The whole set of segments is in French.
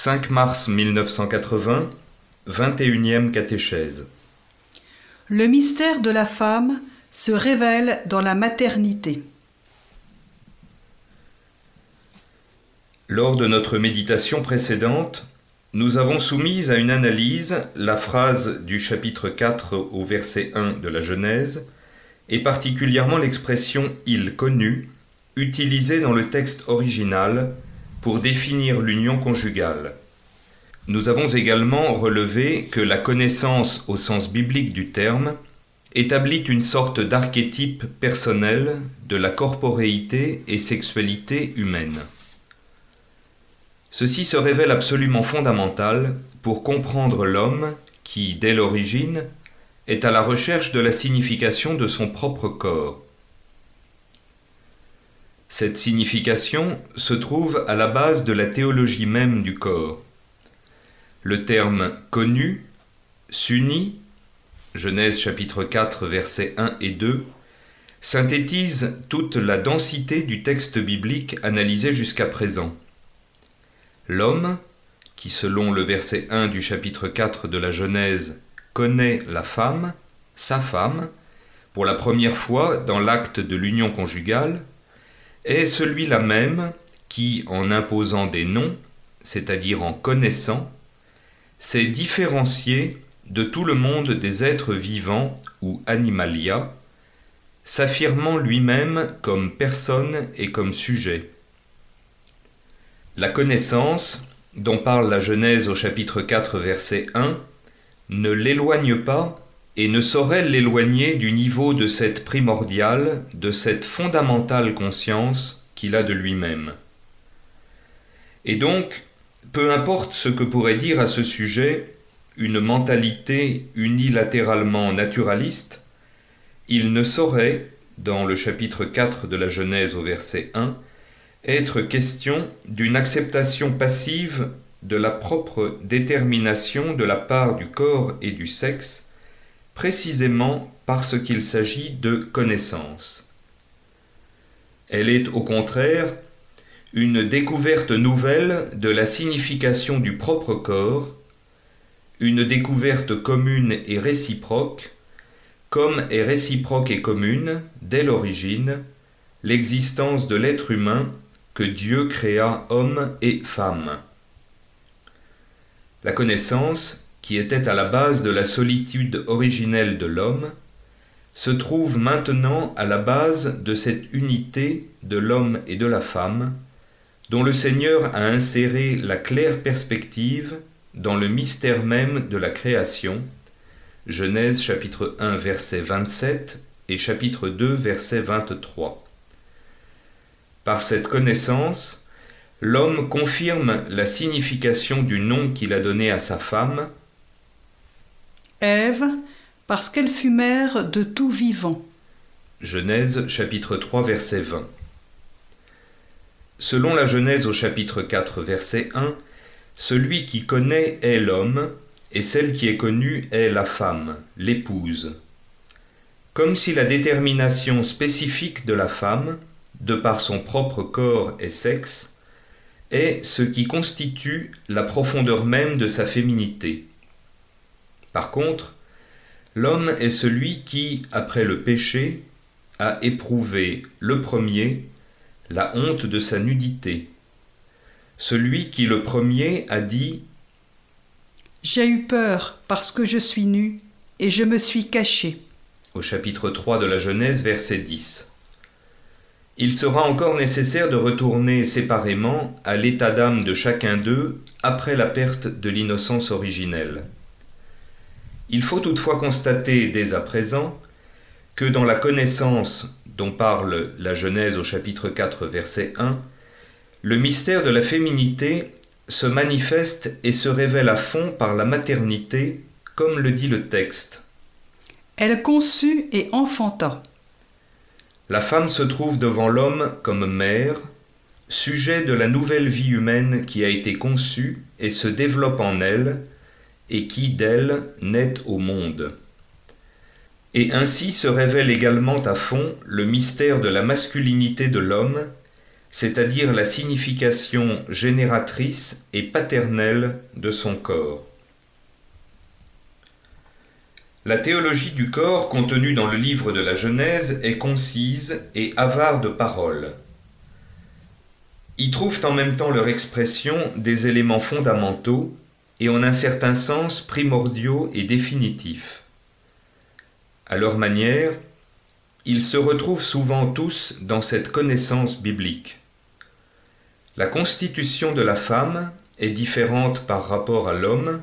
5 mars 1980, 21e catéchèse. Le mystère de la femme se révèle dans la maternité. Lors de notre méditation précédente, nous avons soumis à une analyse la phrase du chapitre 4 au verset 1 de la Genèse, et particulièrement l'expression il connu, utilisée dans le texte original pour définir l'union conjugale. Nous avons également relevé que la connaissance au sens biblique du terme établit une sorte d'archétype personnel de la corporéité et sexualité humaine. Ceci se révèle absolument fondamental pour comprendre l'homme qui, dès l'origine, est à la recherche de la signification de son propre corps. Cette signification se trouve à la base de la théologie même du corps. Le terme connu s'unit, Genèse chapitre 4 versets 1 et 2, synthétise toute la densité du texte biblique analysé jusqu'à présent. L'homme, qui selon le verset 1 du chapitre 4 de la Genèse connaît la femme, sa femme, pour la première fois dans l'acte de l'union conjugale, est celui-là même qui, en imposant des noms, c'est-à-dire en connaissant, s'est différencié de tout le monde des êtres vivants ou animalia, s'affirmant lui-même comme personne et comme sujet. La connaissance, dont parle la Genèse au chapitre 4 verset 1, ne l'éloigne pas et ne saurait l'éloigner du niveau de cette primordiale, de cette fondamentale conscience qu'il a de lui-même. Et donc, peu importe ce que pourrait dire à ce sujet une mentalité unilatéralement naturaliste, il ne saurait, dans le chapitre 4 de la Genèse au verset 1, être question d'une acceptation passive de la propre détermination de la part du corps et du sexe précisément parce qu'il s'agit de connaissance. Elle est au contraire une découverte nouvelle de la signification du propre corps, une découverte commune et réciproque, comme est réciproque et commune, dès l'origine, l'existence de l'être humain que Dieu créa homme et femme. La connaissance qui était à la base de la solitude originelle de l'homme, se trouve maintenant à la base de cette unité de l'homme et de la femme, dont le Seigneur a inséré la claire perspective dans le mystère même de la création. Genèse chapitre 1 verset 27 et chapitre 2 verset 23. Par cette connaissance, l'homme confirme la signification du nom qu'il a donné à sa femme Ève, parce qu'elle fut mère de tout vivant. Genèse chapitre 3 verset 20. Selon la Genèse au chapitre 4 verset 1, celui qui connaît est l'homme, et celle qui est connue est la femme, l'épouse. Comme si la détermination spécifique de la femme, de par son propre corps et sexe, est ce qui constitue la profondeur même de sa féminité. Par contre, l'homme est celui qui, après le péché, a éprouvé le premier la honte de sa nudité. Celui qui le premier a dit J'ai eu peur parce que je suis nu et je me suis caché. Au chapitre 3 de la Genèse, verset 10. Il sera encore nécessaire de retourner séparément à l'état d'âme de chacun d'eux après la perte de l'innocence originelle. Il faut toutefois constater dès à présent que dans la connaissance dont parle la Genèse au chapitre 4 verset 1, le mystère de la féminité se manifeste et se révèle à fond par la maternité, comme le dit le texte. Elle conçut et enfanta. La femme se trouve devant l'homme comme mère, sujet de la nouvelle vie humaine qui a été conçue et se développe en elle, et qui d'elle naît au monde. Et ainsi se révèle également à fond le mystère de la masculinité de l'homme, c'est-à-dire la signification génératrice et paternelle de son corps. La théologie du corps contenue dans le livre de la Genèse est concise et avare de paroles. Y trouvent en même temps leur expression des éléments fondamentaux et en un certain sens primordiaux et définitifs. À leur manière, ils se retrouvent souvent tous dans cette connaissance biblique. La constitution de la femme est différente par rapport à l'homme,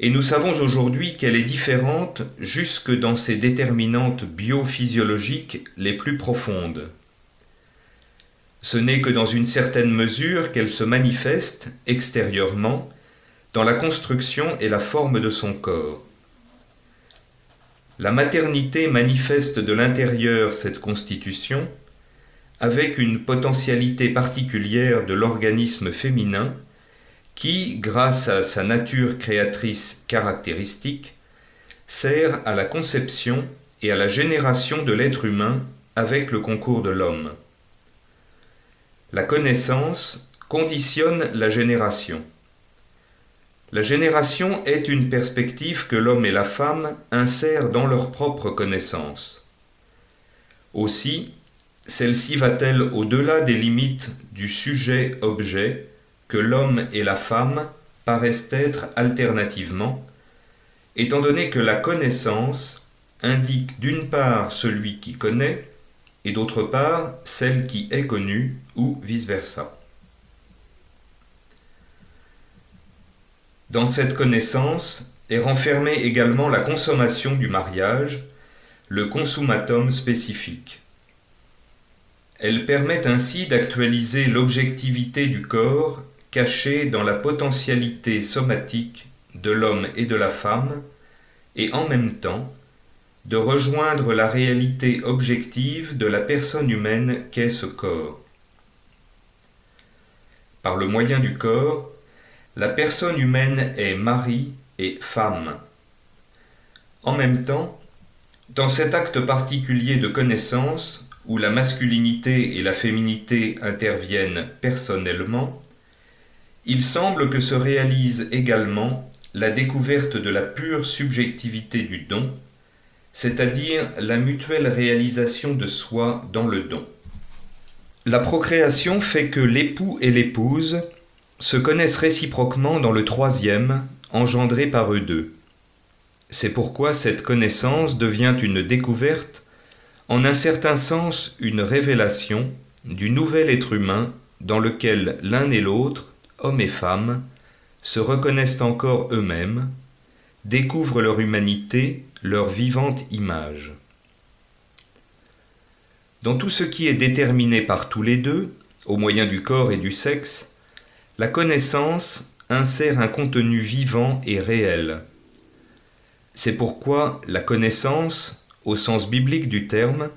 et nous savons aujourd'hui qu'elle est différente jusque dans ses déterminantes biophysiologiques les plus profondes. Ce n'est que dans une certaine mesure qu'elle se manifeste extérieurement dans la construction et la forme de son corps. La maternité manifeste de l'intérieur cette constitution avec une potentialité particulière de l'organisme féminin qui, grâce à sa nature créatrice caractéristique, sert à la conception et à la génération de l'être humain avec le concours de l'homme. La connaissance conditionne la génération. La génération est une perspective que l'homme et la femme insèrent dans leur propre connaissance. Aussi, celle-ci va-t-elle au-delà des limites du sujet-objet que l'homme et la femme paraissent être alternativement, étant donné que la connaissance indique d'une part celui qui connaît et d'autre part celle qui est connue ou vice-versa. Dans cette connaissance est renfermée également la consommation du mariage, le consummatum spécifique. Elle permet ainsi d'actualiser l'objectivité du corps caché dans la potentialité somatique de l'homme et de la femme, et en même temps de rejoindre la réalité objective de la personne humaine qu'est ce corps. Par le moyen du corps, la personne humaine est mari et femme. En même temps, dans cet acte particulier de connaissance, où la masculinité et la féminité interviennent personnellement, il semble que se réalise également la découverte de la pure subjectivité du don, c'est-à-dire la mutuelle réalisation de soi dans le don. La procréation fait que l'époux et l'épouse se connaissent réciproquement dans le troisième, engendré par eux deux. C'est pourquoi cette connaissance devient une découverte, en un certain sens une révélation du nouvel être humain dans lequel l'un et l'autre, homme et femme, se reconnaissent encore eux-mêmes, découvrent leur humanité, leur vivante image. Dans tout ce qui est déterminé par tous les deux, au moyen du corps et du sexe, la connaissance insère un contenu vivant et réel. C'est pourquoi la connaissance, au sens biblique du terme,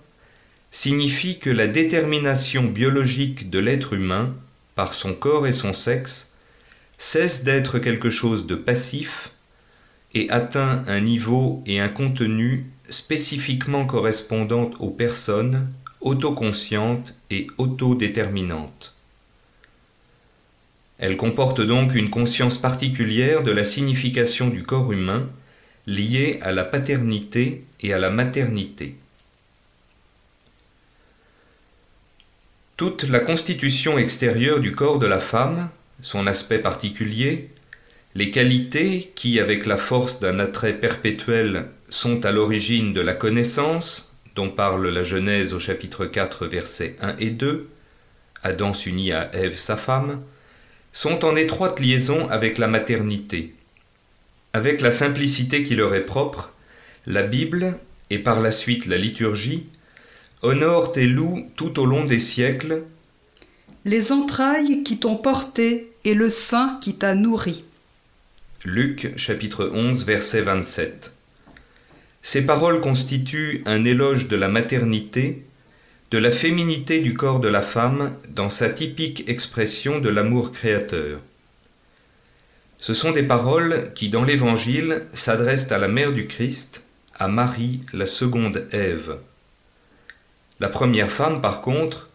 signifie que la détermination biologique de l'être humain, par son corps et son sexe, cesse d'être quelque chose de passif et atteint un niveau et un contenu spécifiquement correspondant aux personnes autoconscientes et autodéterminantes. Elle comporte donc une conscience particulière de la signification du corps humain liée à la paternité et à la maternité. Toute la constitution extérieure du corps de la femme, son aspect particulier, les qualités qui, avec la force d'un attrait perpétuel, sont à l'origine de la connaissance, dont parle la Genèse au chapitre 4 versets 1 et 2, Adam s'unit à Ève sa femme, sont en étroite liaison avec la maternité. Avec la simplicité qui leur est propre, la Bible, et par la suite la liturgie, honorent et louent tout au long des siècles les entrailles qui t'ont porté et le sein qui t'a nourri. Luc chapitre 11 verset 27. Ces paroles constituent un éloge de la maternité de la féminité du corps de la femme dans sa typique expression de l'amour créateur. Ce sont des paroles qui, dans l'Évangile, s'adressent à la mère du Christ, à Marie, la seconde Ève. La première femme, par contre,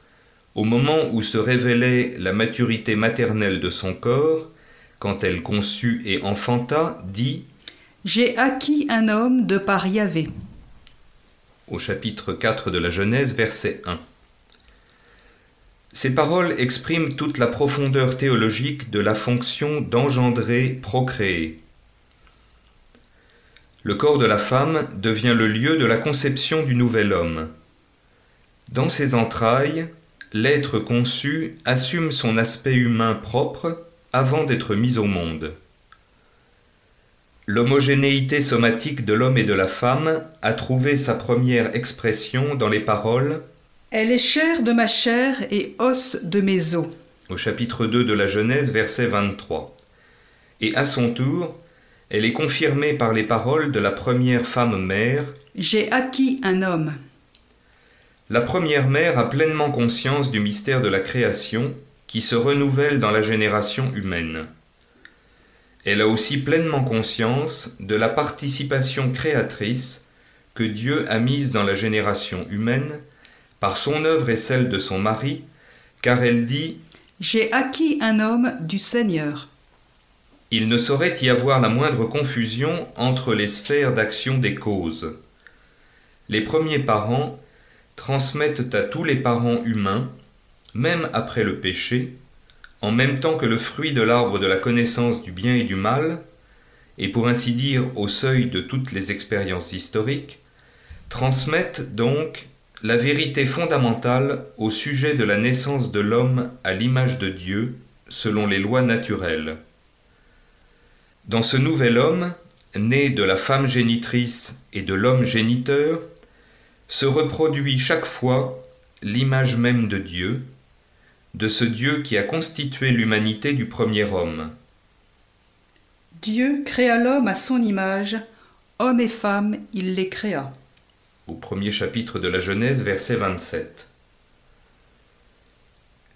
au moment où se révélait la maturité maternelle de son corps, quand elle conçut et enfanta, dit J'ai acquis un homme de par Yahvé. Au chapitre 4 de la Genèse, verset 1. Ces paroles expriment toute la profondeur théologique de la fonction d'engendrer, procréer. Le corps de la femme devient le lieu de la conception du nouvel homme. Dans ses entrailles, l'être conçu assume son aspect humain propre avant d'être mis au monde. L'homogénéité somatique de l'homme et de la femme a trouvé sa première expression dans les paroles Elle est chair de ma chair et os de mes os. au chapitre 2 de la Genèse, verset 23. Et à son tour, elle est confirmée par les paroles de la première femme mère. J'ai acquis un homme. La première mère a pleinement conscience du mystère de la création qui se renouvelle dans la génération humaine. Elle a aussi pleinement conscience de la participation créatrice que Dieu a mise dans la génération humaine par son œuvre et celle de son mari, car elle dit J'ai acquis un homme du Seigneur. Il ne saurait y avoir la moindre confusion entre les sphères d'action des causes. Les premiers parents transmettent à tous les parents humains, même après le péché, en même temps que le fruit de l'arbre de la connaissance du bien et du mal, et pour ainsi dire au seuil de toutes les expériences historiques, transmettent donc la vérité fondamentale au sujet de la naissance de l'homme à l'image de Dieu, selon les lois naturelles. Dans ce nouvel homme, né de la femme génitrice et de l'homme géniteur, se reproduit chaque fois l'image même de Dieu, de ce Dieu qui a constitué l'humanité du premier homme. Dieu créa l'homme à son image, homme et femme, il les créa. Au premier chapitre de la Genèse, verset 27.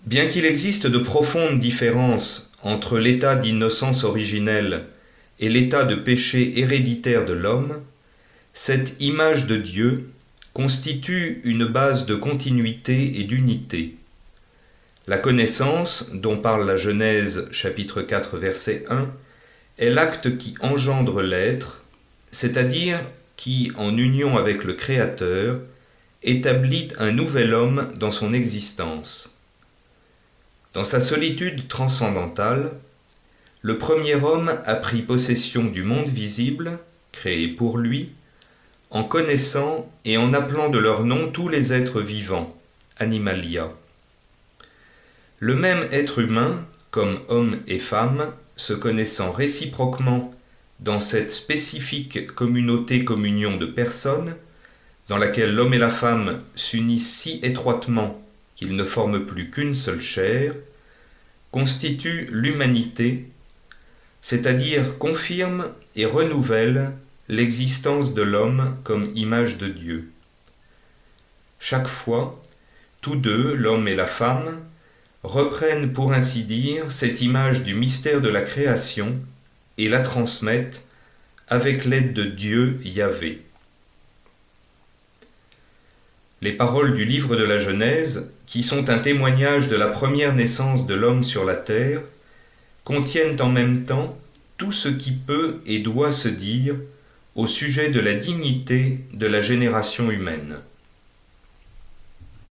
Bien qu'il existe de profondes différences entre l'état d'innocence originelle et l'état de péché héréditaire de l'homme, cette image de Dieu constitue une base de continuité et d'unité. La connaissance, dont parle la Genèse chapitre 4 verset 1, est l'acte qui engendre l'être, c'est-à-dire qui, en union avec le Créateur, établit un nouvel homme dans son existence. Dans sa solitude transcendantale, le premier homme a pris possession du monde visible, créé pour lui, en connaissant et en appelant de leur nom tous les êtres vivants, animalia. Le même être humain, comme homme et femme, se connaissant réciproquement dans cette spécifique communauté-communion de personnes, dans laquelle l'homme et la femme s'unissent si étroitement qu'ils ne forment plus qu'une seule chair, constitue l'humanité, c'est-à-dire confirme et renouvelle l'existence de l'homme comme image de Dieu. Chaque fois, tous deux, l'homme et la femme, reprennent pour ainsi dire cette image du mystère de la création et la transmettent avec l'aide de Dieu Yahvé. Les paroles du livre de la Genèse, qui sont un témoignage de la première naissance de l'homme sur la terre, contiennent en même temps tout ce qui peut et doit se dire au sujet de la dignité de la génération humaine.